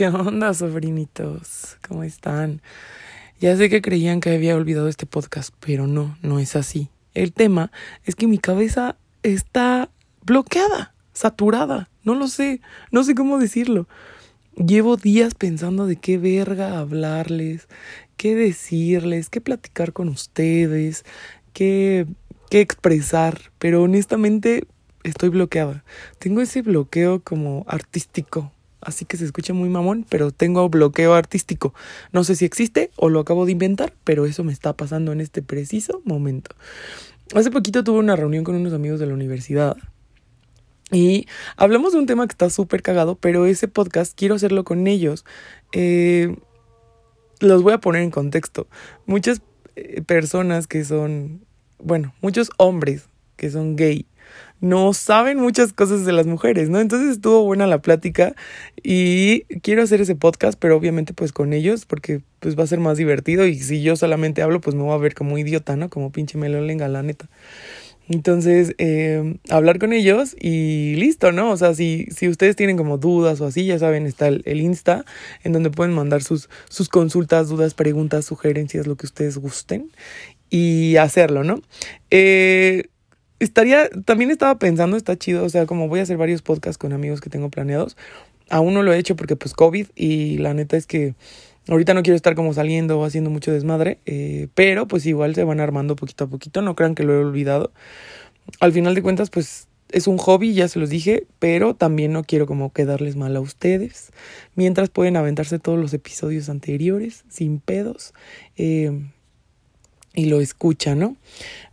¿Qué onda, sobrinitos? ¿Cómo están? Ya sé que creían que había olvidado este podcast, pero no, no es así. El tema es que mi cabeza está bloqueada, saturada, no lo sé, no sé cómo decirlo. Llevo días pensando de qué verga hablarles, qué decirles, qué platicar con ustedes, qué, qué expresar, pero honestamente estoy bloqueada. Tengo ese bloqueo como artístico, así que se escucha muy mamón, pero tengo bloqueo artístico. No sé si existe o lo acabo de inventar, pero eso me está pasando en este preciso momento. Hace poquito tuve una reunión con unos amigos de la universidad y hablamos de un tema que está súper cagado, pero ese podcast quiero hacerlo con ellos. Eh, los voy a poner en contexto. Muchas eh, personas que son, bueno, muchos hombres que son gay no saben muchas cosas de las mujeres, ¿no? Entonces estuvo buena la plática y quiero hacer ese podcast, pero obviamente pues con ellos porque pues va a ser más divertido y si yo solamente hablo pues me voy a ver como idiota, ¿no? Como pinche melolenga, la neta. Entonces, eh, hablar con ellos y listo, ¿no? O sea, si, si ustedes tienen como dudas o así, ya saben, está el, el, Insta, en donde pueden mandar sus, sus consultas, dudas, preguntas, sugerencias, lo que ustedes gusten y hacerlo, ¿no? Eh, estaría, también estaba pensando, está chido, o sea, como voy a hacer varios podcasts con amigos que tengo planeados. Aún no lo he hecho porque pues COVID y la neta es que ahorita no quiero estar como saliendo o haciendo mucho desmadre, eh, pero pues igual se van armando poquito a poquito, no crean que lo he olvidado. Al final de cuentas pues es un hobby, ya se los dije, pero también no quiero como quedarles mal a ustedes. Mientras pueden aventarse todos los episodios anteriores sin pedos. Eh, y lo escuchan, ¿no?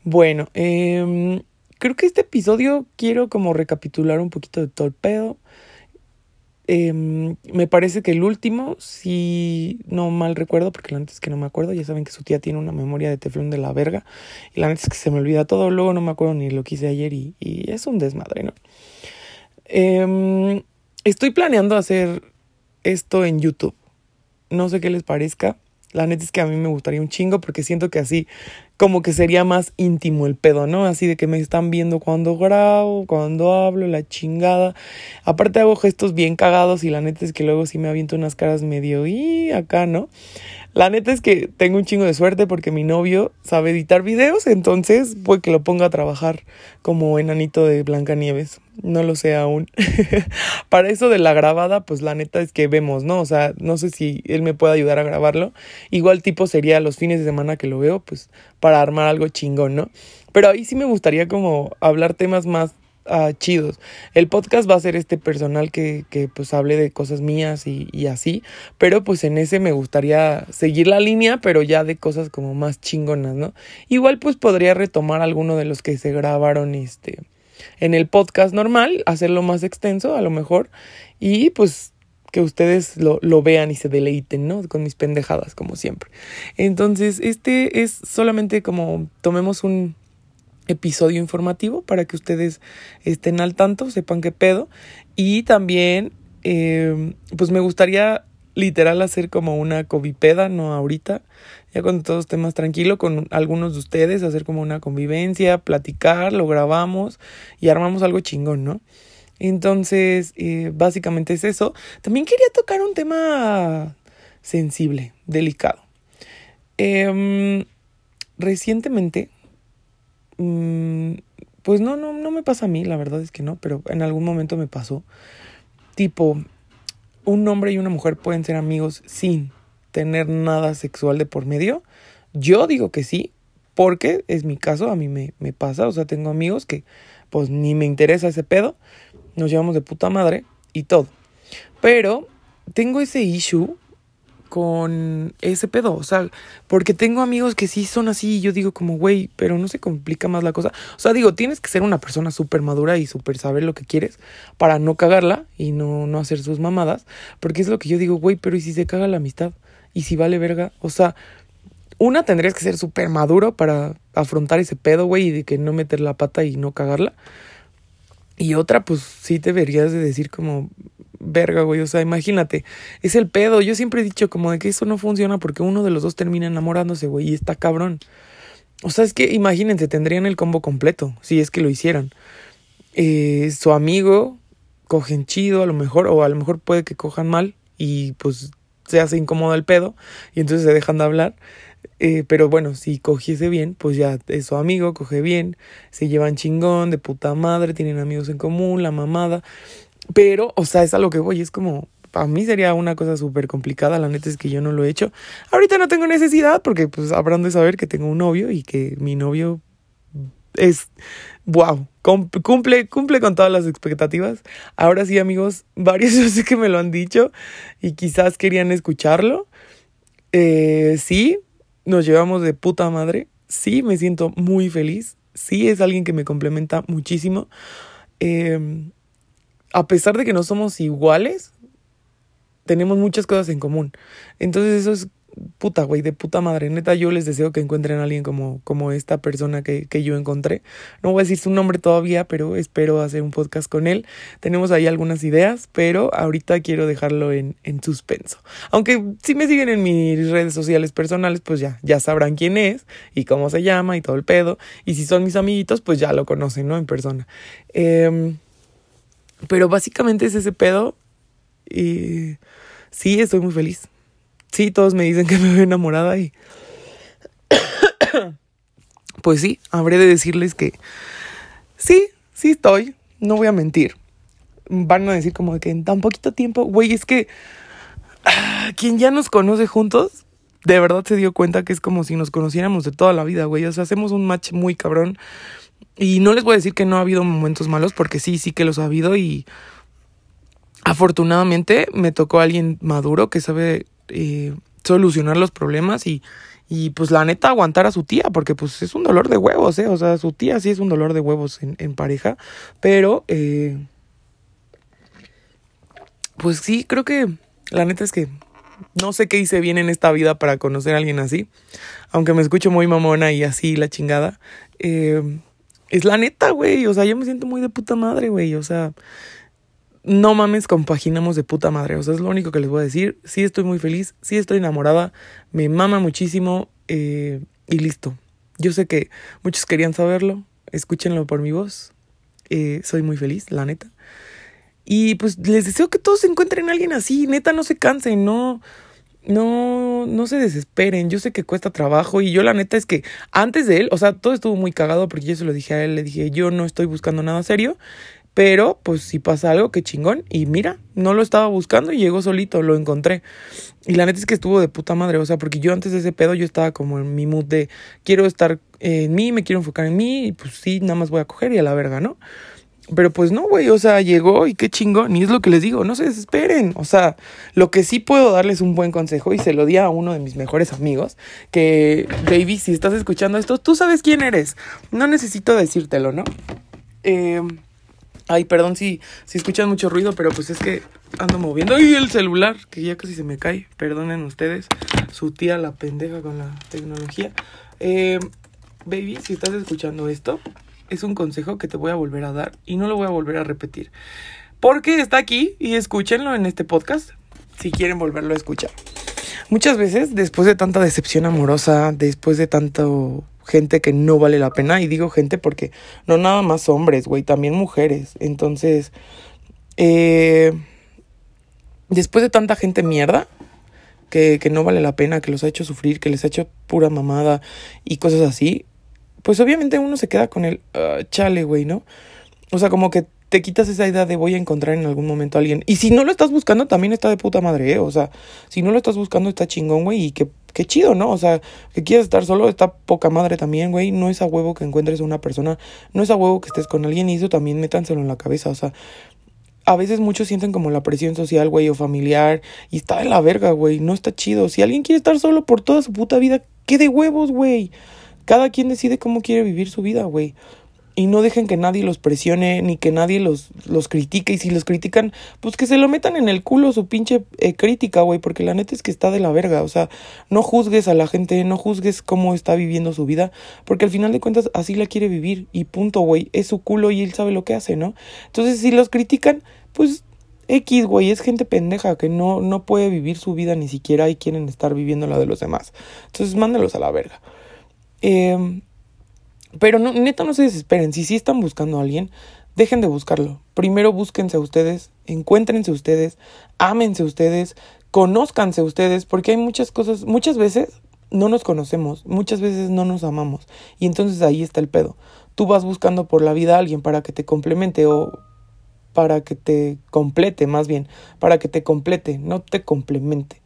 Bueno, eh, creo que este episodio quiero como recapitular un poquito de todo el pedo. Em, me parece que el último, si no mal recuerdo, porque la neta es que no me acuerdo, ya saben que su tía tiene una memoria de teflón de la verga, y la neta es que se me olvida todo, luego no me acuerdo ni lo que hice ayer y, y es un desmadre, ¿no? Em, estoy planeando hacer esto en YouTube. No sé qué les parezca. La neta es que a mí me gustaría un chingo porque siento que así como que sería más íntimo el pedo, ¿no? Así de que me están viendo cuando grabo, cuando hablo, la chingada. Aparte hago gestos bien cagados y la neta es que luego sí me aviento unas caras medio y acá, ¿no? La neta es que tengo un chingo de suerte porque mi novio sabe editar videos, entonces puede que lo ponga a trabajar como enanito de Blancanieves. No lo sé aún. Para eso de la grabada, pues la neta es que vemos, ¿no? O sea, no sé si él me puede ayudar a grabarlo. Igual tipo sería los fines de semana que lo veo, pues para armar algo chingón, ¿no? Pero ahí sí me gustaría como hablar temas más uh, chidos. El podcast va a ser este personal que, que pues hable de cosas mías y, y, así, pero pues en ese me gustaría seguir la línea, pero ya de cosas como más chingonas, ¿no? Igual pues podría retomar alguno de los que se grabaron este en el podcast normal, hacerlo más extenso a lo mejor y pues que ustedes lo, lo, vean y se deleiten, ¿no? Con mis pendejadas, como siempre. Entonces, este es solamente como tomemos un, episodio informativo para que ustedes estén al tanto, sepan qué pedo. Y también, eh, pues me gustaría literal hacer como una covipeda, no ahorita, ya cuando todo esté más tranquilo, con algunos de ustedes, hacer como una convivencia, platicar, lo grabamos y armamos algo chingón, ¿no? Entonces, eh, básicamente es eso. También quería tocar un tema sensible, delicado. Eh, recientemente pues no, no, no me pasa a mí, la verdad es que no, pero en algún momento me pasó. Tipo, un hombre y una mujer pueden ser amigos sin tener nada sexual de por medio. Yo digo que sí, porque es mi caso, a mí me, me pasa, o sea, tengo amigos que pues ni me interesa ese pedo, nos llevamos de puta madre y todo. Pero tengo ese issue con ese pedo, o sea, porque tengo amigos que sí son así y yo digo como, güey, pero no se complica más la cosa. O sea, digo, tienes que ser una persona súper madura y súper saber lo que quieres para no cagarla y no, no hacer sus mamadas, porque es lo que yo digo, güey, pero ¿y si se caga la amistad? ¿Y si vale verga? O sea, una tendrías que ser súper maduro para afrontar ese pedo, güey, y de que no meter la pata y no cagarla. Y otra, pues sí te verías de decir como, verga, güey, o sea, imagínate, es el pedo. Yo siempre he dicho como de que eso no funciona porque uno de los dos termina enamorándose, güey, y está cabrón. O sea, es que imagínense, tendrían el combo completo, si es que lo hicieran. Eh, su amigo, cogen chido a lo mejor, o a lo mejor puede que cojan mal, y pues se hace incómodo el pedo y entonces se dejan de hablar. Eh, pero bueno, si cogiese bien, pues ya es su amigo, coge bien, se llevan chingón, de puta madre, tienen amigos en común, la mamada. Pero, o sea, es a lo que voy, es como, a mí sería una cosa súper complicada, la neta es que yo no lo he hecho. Ahorita no tengo necesidad porque pues habrán de saber que tengo un novio y que mi novio es, wow, cumple, cumple con todas las expectativas. Ahora sí, amigos, varios yo sé que me lo han dicho y quizás querían escucharlo. Eh, sí, nos llevamos de puta madre. Sí, me siento muy feliz. Sí, es alguien que me complementa muchísimo. Em, a pesar de que no somos iguales, tenemos muchas cosas en común. Entonces eso es puta, güey, de puta madre. Neta, yo les deseo que encuentren a alguien como, como esta persona que, que yo encontré. No voy a decir su nombre todavía, pero espero hacer un podcast con él. Tenemos ahí algunas ideas, pero ahorita quiero dejarlo en, en suspenso. Aunque si me siguen en mis redes sociales personales, pues ya, ya sabrán quién es y cómo se llama y todo el pedo. Y si son mis amiguitos, pues ya lo conocen, ¿no? En persona. Em, pero básicamente es ese pedo. Y sí, estoy muy feliz. Sí, todos me dicen que me veo enamorada y... pues sí, habré de decirles que sí, sí estoy, no voy a mentir. Van a decir como que en tan poquito tiempo, güey, es que ah, quien ya nos conoce juntos, de verdad se dio cuenta que es como si nos conociéramos de toda la vida, güey. O sea, hacemos un match muy cabrón. Y no les voy a decir que no ha habido momentos malos, porque sí, sí que los ha habido y afortunadamente me tocó alguien maduro que sabe eh, solucionar los problemas y, y pues la neta aguantar a su tía, porque pues es un dolor de huevos, ¿eh? O sea, su tía sí es un dolor de huevos en, en pareja, pero eh, pues sí, creo que la neta es que no sé qué hice bien en esta vida para conocer a alguien así, aunque me escucho muy mamona y así la chingada. Eh, es la neta, güey, o sea, yo me siento muy de puta madre, güey, o sea, no mames, compaginamos de puta madre. O sea, es lo único que les voy a decir. Sí estoy muy feliz, sí estoy enamorada, me mama muchísimo eh, y listo. Yo sé que muchos querían saberlo, escúchenlo por mi voz. Eh, soy muy feliz, la neta. Y pues les deseo que todos encuentren a alguien así, neta, no se cansen, no, no, no se desesperen. Yo sé que cuesta trabajo y yo la neta es que antes de él, o sea, todo estuvo muy cagado porque yo se lo dije a él, le dije, yo no estoy buscando nada serio. Pero, pues si pasa algo, qué chingón. Y mira, no lo estaba buscando y llegó solito, lo encontré. Y la neta es que estuvo de puta madre, o sea, porque yo antes de ese pedo yo estaba como en mi mood de quiero estar en mí, me quiero enfocar en mí, y pues sí, nada más voy a coger y a la verga, ¿no? Pero pues no, güey, o sea, llegó y qué chingón, y es lo que les digo, no se desesperen. O sea, lo que sí puedo darles un buen consejo, y se lo di a uno de mis mejores amigos, que, baby, si estás escuchando esto, tú sabes quién eres. No necesito decírtelo, ¿no? Eh Ay, perdón si, si escuchan mucho ruido, pero pues es que ando moviendo. ¡Ay, el celular! Que ya casi se me cae. Perdonen ustedes. Su tía la pendeja con la tecnología. Eh, baby, si estás escuchando esto, es un consejo que te voy a volver a dar y no lo voy a volver a repetir. Porque está aquí y escúchenlo en este podcast si quieren volverlo a escuchar. Muchas veces, después de tanta decepción amorosa, después de tanto gente que no vale la pena. Y digo gente porque no nada más hombres, güey, también mujeres. Entonces, eh, después de tanta gente mierda, que, que no vale la pena, que los ha hecho sufrir, que les ha hecho pura mamada y cosas así, pues obviamente uno se queda con el ah, chale, güey, ¿no? O sea, como que te quitas esa idea de voy a encontrar en algún momento a alguien. Y si no lo estás buscando, también está de puta madre, ¿eh? O sea, si no lo estás buscando, está chingón, güey, y que, qué chido, ¿no? O sea, que quieras estar solo, está poca madre también, güey. No es a huevo que encuentres a una persona, no es a huevo que estés con alguien, y eso también métanselo en la cabeza, o sea. A veces muchos sienten como la presión social, güey, o familiar, y está de la verga, güey, no está chido. Si alguien quiere estar solo por toda su puta vida, ¿qué de huevos, güey? Cada quien decide cómo quiere vivir su vida, güey y no dejen que nadie los presione ni que nadie los, los critique. Y si los critican, pues que se lo metan en el culo su pinche eh, crítica, güey, porque la neta es que está de la verga. O sea, no juzgues a la gente, no juzgues cómo está viviendo su vida, porque al final de cuentas así la quiere vivir y punto, güey. Es su culo y él sabe lo que hace, ¿no? Entonces, si los critican, pues X, güey, es gente pendeja que no, no puede vivir su vida ni siquiera y quieren estar viviendo la de los demás. Entonces, mándelos a la verga. Eh, pero no, neta no se desesperen. Si sí están buscando a alguien, dejen de buscarlo. Primero búsquense a ustedes, encuéntrense ustedes, ámense ustedes, conózcanse ustedes, porque hay muchas cosas, muchas veces no nos conocemos, muchas veces no nos amamos. Y entonces ahí está el pedo. Tú vas buscando por la vida a alguien para que te complemente o para que te complete, más bien, para que te complete, no te complemente.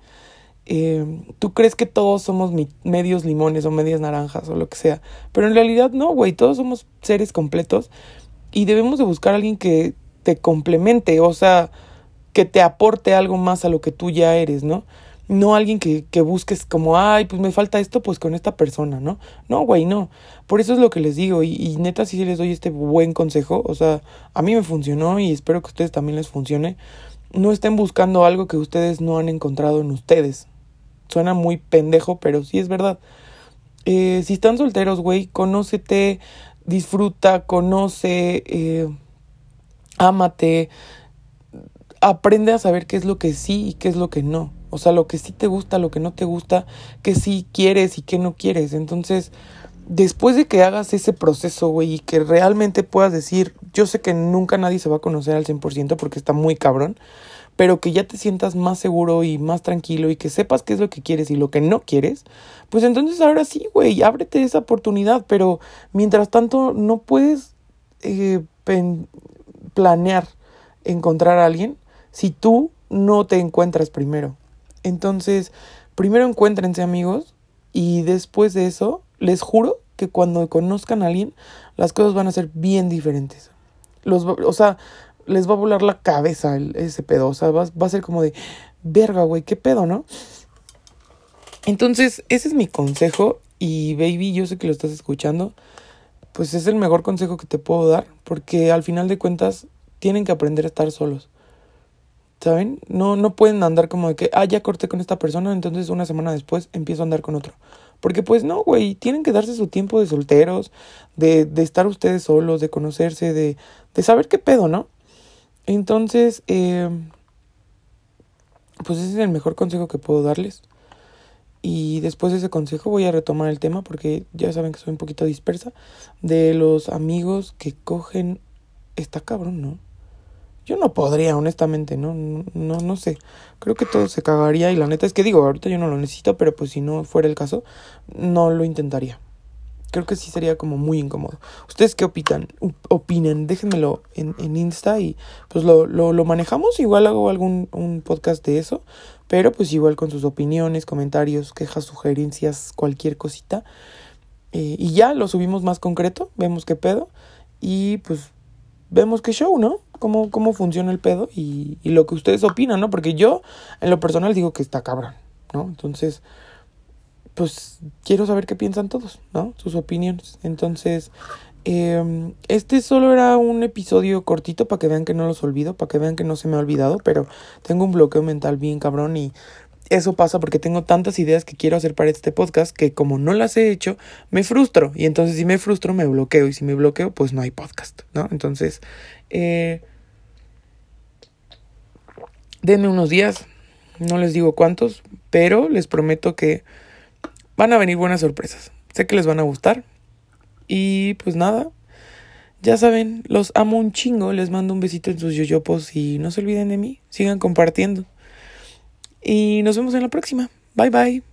Eh, tú crees que todos somos medios limones o medias naranjas o lo que sea, pero en realidad no, güey, todos somos seres completos y debemos de buscar a alguien que te complemente, o sea, que te aporte algo más a lo que tú ya eres, ¿no? No alguien que, que busques como, ay, pues me falta esto, pues con esta persona, ¿no? No, güey, no. Por eso es lo que les digo y, y neta sí les doy este buen consejo, o sea, a mí me funcionó y espero que a ustedes también les funcione. No estén buscando algo que ustedes no han encontrado en ustedes. Suena muy pendejo, pero sí es verdad. Eh, si están solteros, güey, conócete, disfruta, conoce, eh, ámate, aprende a saber qué es lo que sí y qué es lo que no. O sea, lo que sí te gusta, lo que no te gusta, qué sí quieres y qué no quieres. Entonces, después de que hagas ese proceso, güey, y que realmente puedas decir, yo sé que nunca nadie se va a conocer al 100% porque está muy cabrón, pero que ya te sientas más seguro y más tranquilo y que sepas qué es lo que quieres y lo que no quieres, pues entonces ahora sí, güey, ábrete esa oportunidad, pero mientras tanto no puedes eh, planear encontrar a alguien si tú no te encuentras primero. Entonces, primero encuéntrense amigos y después de eso, les juro que cuando conozcan a alguien, las cosas van a ser bien diferentes. Los, o sea, les va a volar la cabeza ese pedo. O sea, va, va a ser como de, verga, güey, qué pedo, ¿no? Entonces, ese es mi consejo. Y baby, yo sé que lo estás escuchando. Pues es el mejor consejo que te puedo dar. Porque al final de cuentas, tienen que aprender a estar solos. ¿Saben? No, no pueden andar como de que, ah, ya corté con esta persona, entonces una semana después empiezo a andar con otro. Porque pues no, güey, tienen que darse su tiempo de solteros, de, de estar ustedes solos, de conocerse, de, de saber qué pedo, ¿no? Entonces, eh, pues ese es el mejor consejo que puedo darles. Y después de ese consejo voy a retomar el tema porque ya saben que soy un poquito dispersa. De los amigos que cogen... Está cabrón, ¿no? Yo no podría, honestamente, ¿no? No, no sé. Creo que todo se cagaría y la neta es que digo, ahorita yo no lo necesito, pero pues si no fuera el caso, no lo intentaría. Creo que sí sería como muy incómodo. ¿Ustedes qué opinan? Opinen, déjenmelo en, en Insta y pues lo, lo, lo manejamos. Igual hago algún un podcast de eso, pero pues igual con sus opiniones, comentarios, quejas, sugerencias, cualquier cosita. Eh, y ya lo subimos más concreto, vemos qué pedo y pues vemos qué show, ¿no? Cómo, cómo funciona el pedo y, y lo que ustedes opinan, ¿no? Porque yo en lo personal digo que está cabrón, ¿no? Entonces pues quiero saber qué piensan todos, ¿no? Sus opiniones. Entonces, eh, este solo era un episodio cortito para que vean que no los olvido, para que vean que no se me ha olvidado, pero tengo un bloqueo mental bien cabrón y eso pasa porque tengo tantas ideas que quiero hacer para este podcast que como no las he hecho, me frustro. Y entonces si me frustro, me bloqueo. Y si me bloqueo, pues no hay podcast, ¿no? Entonces, eh, denme unos días, no les digo cuántos, pero les prometo que van a venir buenas sorpresas. Sé que les van a gustar. Y pues nada, ya saben, los amo un chingo. Les mando un besito en sus yoyopos y no se olviden de mí. Sigan compartiendo. Y nos vemos en la próxima. Bye bye.